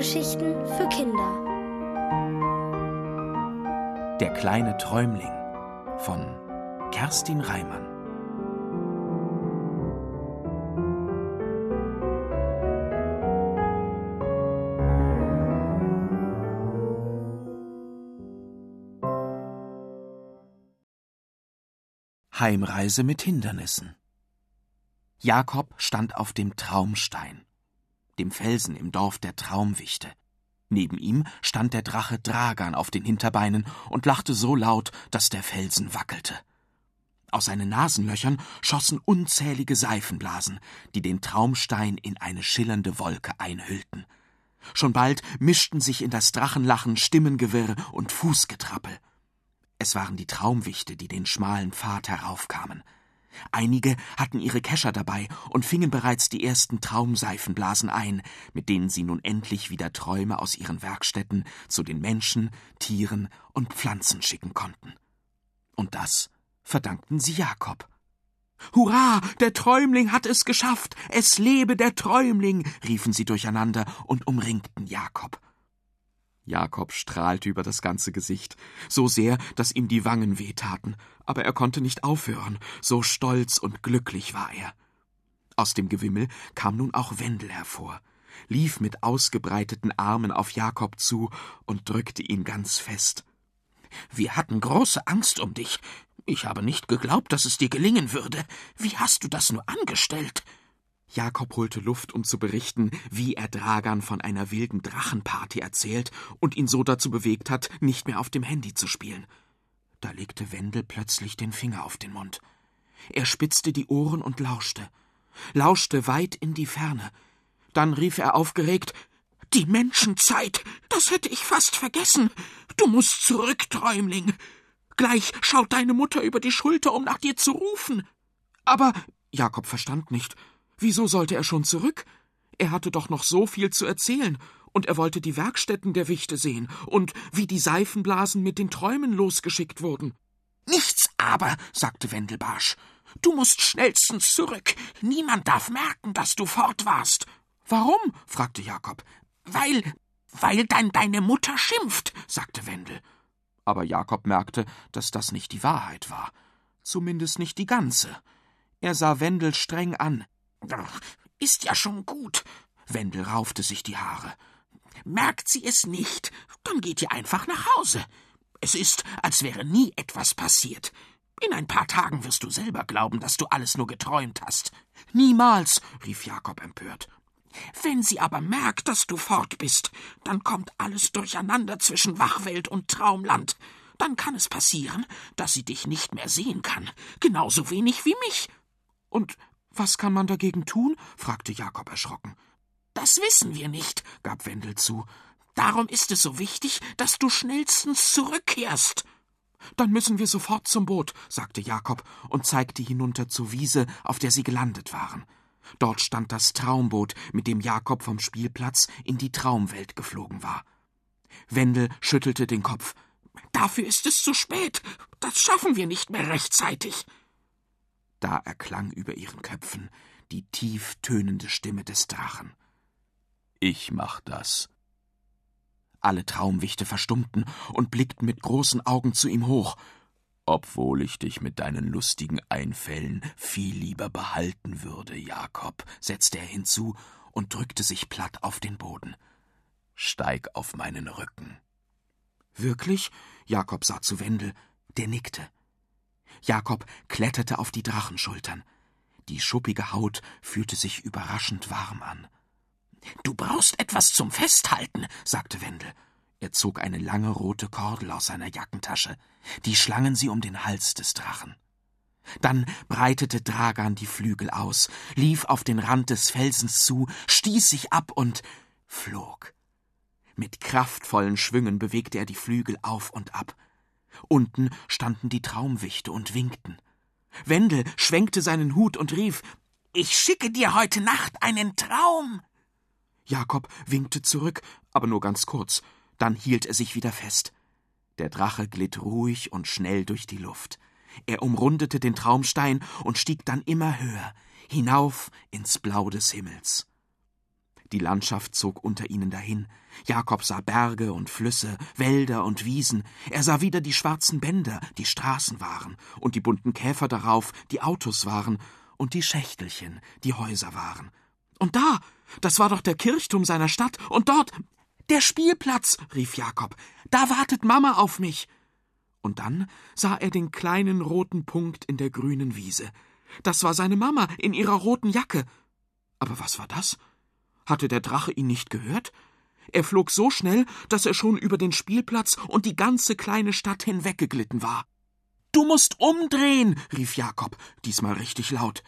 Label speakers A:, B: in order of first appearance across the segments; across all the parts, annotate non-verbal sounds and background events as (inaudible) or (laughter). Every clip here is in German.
A: Hörgeschichten für Kinder.
B: Der kleine Träumling von Kerstin Reimann. Heimreise mit Hindernissen. Jakob stand auf dem Traumstein, dem Felsen im Dorf der Traumwichte. Neben ihm stand der Drache Dragan auf den Hinterbeinen und lachte so laut, dass der Felsen wackelte. Aus seinen Nasenlöchern schossen unzählige Seifenblasen, die den Traumstein in eine schillernde Wolke einhüllten. Schon bald mischten sich in das Drachenlachen Stimmengewirr und Fußgetrappel. Es waren die Traumwichte, die den schmalen Pfad heraufkamen. Einige hatten ihre Kescher dabei und fingen bereits die ersten Traumseifenblasen ein, mit denen sie nun endlich wieder Träume aus ihren Werkstätten zu den Menschen, Tieren und Pflanzen schicken konnten. Und das verdankten sie Jakob. Hurra, der Träumling hat es geschafft. Es lebe der Träumling, riefen sie durcheinander und umringten Jakob. Jakob strahlte über das ganze Gesicht, so sehr, dass ihm die Wangen wehtaten, aber er konnte nicht aufhören, so stolz und glücklich war er. Aus dem Gewimmel kam nun auch Wendel hervor, lief mit ausgebreiteten Armen auf Jakob zu und drückte ihn ganz fest. Wir hatten große Angst um dich. Ich habe nicht geglaubt, dass es dir gelingen würde. Wie hast du das nur angestellt? Jakob holte Luft, um zu berichten, wie er Dragan von einer wilden Drachenparty erzählt und ihn so dazu bewegt hat, nicht mehr auf dem Handy zu spielen. Da legte Wendel plötzlich den Finger auf den Mund. Er spitzte die Ohren und lauschte, lauschte weit in die Ferne. Dann rief er aufgeregt Die Menschenzeit. Das hätte ich fast vergessen. Du musst zurück, Träumling. Gleich schaut deine Mutter über die Schulter, um nach dir zu rufen. Aber Jakob verstand nicht. Wieso sollte er schon zurück? Er hatte doch noch so viel zu erzählen, und er wollte die Werkstätten der Wichte sehen und wie die Seifenblasen mit den Träumen losgeschickt wurden. Nichts aber, sagte Wendelbarsch. Du musst schnellstens zurück. Niemand darf merken, dass du fort warst. Warum? fragte Jakob. Weil, weil dann deine Mutter schimpft, sagte Wendel. Aber Jakob merkte, dass das nicht die Wahrheit war. Zumindest nicht die ganze. Er sah Wendel streng an. Ist ja schon gut. Wendel raufte sich die Haare. Merkt sie es nicht, dann geht ihr einfach nach Hause. Es ist, als wäre nie etwas passiert. In ein paar Tagen wirst du selber glauben, dass du alles nur geträumt hast. Niemals, rief Jakob empört. Wenn sie aber merkt, dass du fort bist, dann kommt alles durcheinander zwischen Wachwelt und Traumland. Dann kann es passieren, dass sie dich nicht mehr sehen kann, genauso wenig wie mich. Und was kann man dagegen tun? fragte Jakob erschrocken. Das wissen wir nicht, gab Wendel zu. Darum ist es so wichtig, dass du schnellstens zurückkehrst. Dann müssen wir sofort zum Boot, sagte Jakob und zeigte hinunter zur Wiese, auf der sie gelandet waren. Dort stand das Traumboot, mit dem Jakob vom Spielplatz in die Traumwelt geflogen war. Wendel schüttelte den Kopf. Dafür ist es zu spät. Das schaffen wir nicht mehr rechtzeitig. Da erklang über ihren Köpfen die tief tönende Stimme des Drachen. Ich mach das. Alle Traumwichte verstummten und blickten mit großen Augen zu ihm hoch, obwohl ich dich mit deinen lustigen Einfällen viel lieber behalten würde, Jakob, setzte er hinzu und drückte sich platt auf den Boden. Steig auf meinen Rücken. Wirklich? Jakob sah zu Wendel, der nickte. Jakob kletterte auf die Drachenschultern. Die schuppige Haut fühlte sich überraschend warm an. Du brauchst etwas zum Festhalten, sagte Wendel. Er zog eine lange rote Kordel aus seiner Jackentasche. Die schlangen sie um den Hals des Drachen. Dann breitete Dragan die Flügel aus, lief auf den Rand des Felsens zu, stieß sich ab und flog. Mit kraftvollen Schwüngen bewegte er die Flügel auf und ab. Unten standen die Traumwichte und winkten. Wendel schwenkte seinen Hut und rief Ich schicke dir heute Nacht einen Traum. Jakob winkte zurück, aber nur ganz kurz, dann hielt er sich wieder fest. Der Drache glitt ruhig und schnell durch die Luft. Er umrundete den Traumstein und stieg dann immer höher, hinauf ins Blau des Himmels. Die Landschaft zog unter ihnen dahin. Jakob sah Berge und Flüsse, Wälder und Wiesen. Er sah wieder die schwarzen Bänder, die Straßen waren, und die bunten Käfer darauf, die Autos waren, und die Schächtelchen, die Häuser waren. Und da, das war doch der Kirchturm seiner Stadt, und dort, der Spielplatz, rief Jakob. Da wartet Mama auf mich. Und dann sah er den kleinen roten Punkt in der grünen Wiese. Das war seine Mama in ihrer roten Jacke. Aber was war das? Hatte der Drache ihn nicht gehört? Er flog so schnell, dass er schon über den Spielplatz und die ganze kleine Stadt hinweggeglitten war. Du musst umdrehen, rief Jakob, diesmal richtig laut.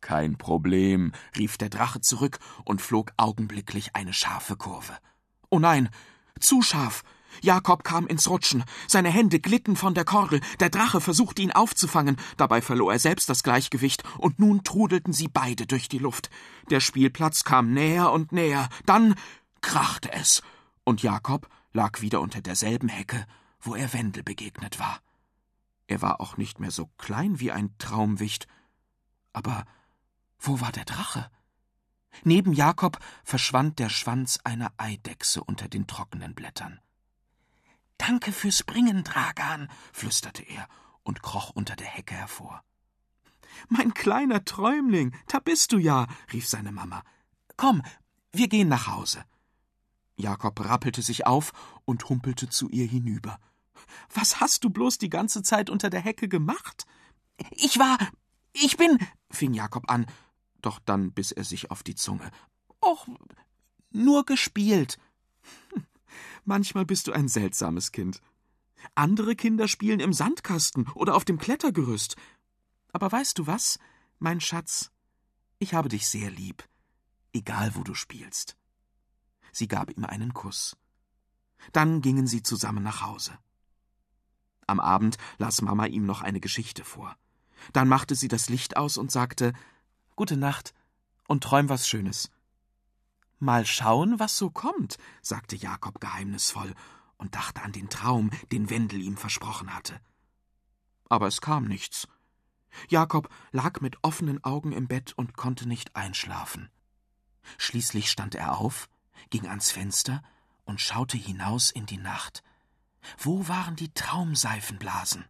B: Kein Problem, rief der Drache zurück und flog augenblicklich eine scharfe Kurve. Oh nein, zu scharf. Jakob kam ins Rutschen. Seine Hände glitten von der Kordel. Der Drache versuchte ihn aufzufangen. Dabei verlor er selbst das Gleichgewicht. Und nun trudelten sie beide durch die Luft. Der Spielplatz kam näher und näher. Dann krachte es. Und Jakob lag wieder unter derselben Hecke, wo er Wendel begegnet war. Er war auch nicht mehr so klein wie ein Traumwicht. Aber wo war der Drache? Neben Jakob verschwand der Schwanz einer Eidechse unter den trockenen Blättern. Danke fürs Bringen, Dragan, flüsterte er und kroch unter der Hecke hervor. Mein kleiner Träumling, da bist du ja, rief seine Mama. Komm, wir gehen nach Hause. Jakob rappelte sich auf und humpelte zu ihr hinüber. Was hast du bloß die ganze Zeit unter der Hecke gemacht? Ich war. Ich bin. fing Jakob an, doch dann biss er sich auf die Zunge. Och, nur gespielt. (laughs) Manchmal bist du ein seltsames Kind. Andere Kinder spielen im Sandkasten oder auf dem Klettergerüst. Aber weißt du was, mein Schatz? Ich habe dich sehr lieb, egal wo du spielst. Sie gab ihm einen Kuss. Dann gingen sie zusammen nach Hause. Am Abend las Mama ihm noch eine Geschichte vor. Dann machte sie das Licht aus und sagte Gute Nacht und träum was Schönes. Mal schauen, was so kommt, sagte Jakob geheimnisvoll und dachte an den Traum, den Wendel ihm versprochen hatte. Aber es kam nichts. Jakob lag mit offenen Augen im Bett und konnte nicht einschlafen. Schließlich stand er auf, ging ans Fenster und schaute hinaus in die Nacht. Wo waren die Traumseifenblasen?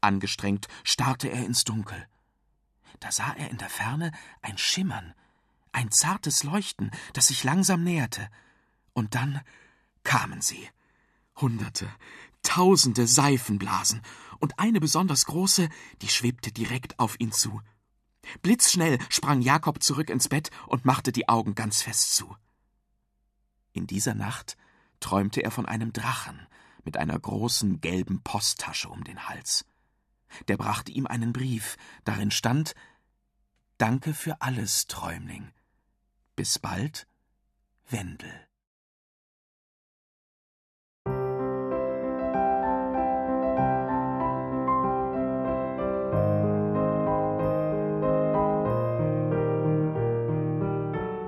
B: Angestrengt starrte er ins Dunkel. Da sah er in der Ferne ein Schimmern, ein zartes Leuchten, das sich langsam näherte. Und dann kamen sie. Hunderte, tausende Seifenblasen, und eine besonders große, die schwebte direkt auf ihn zu. Blitzschnell sprang Jakob zurück ins Bett und machte die Augen ganz fest zu. In dieser Nacht träumte er von einem Drachen mit einer großen gelben Posttasche um den Hals. Der brachte ihm einen Brief, darin stand Danke für alles, Träumling. Bis bald, Wendel.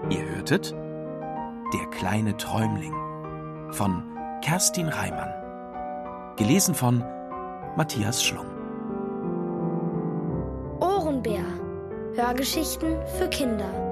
B: Ihr hörtet Der kleine Träumling von Kerstin Reimann. Gelesen von Matthias Schlung.
A: Ohrenbär. Hörgeschichten für Kinder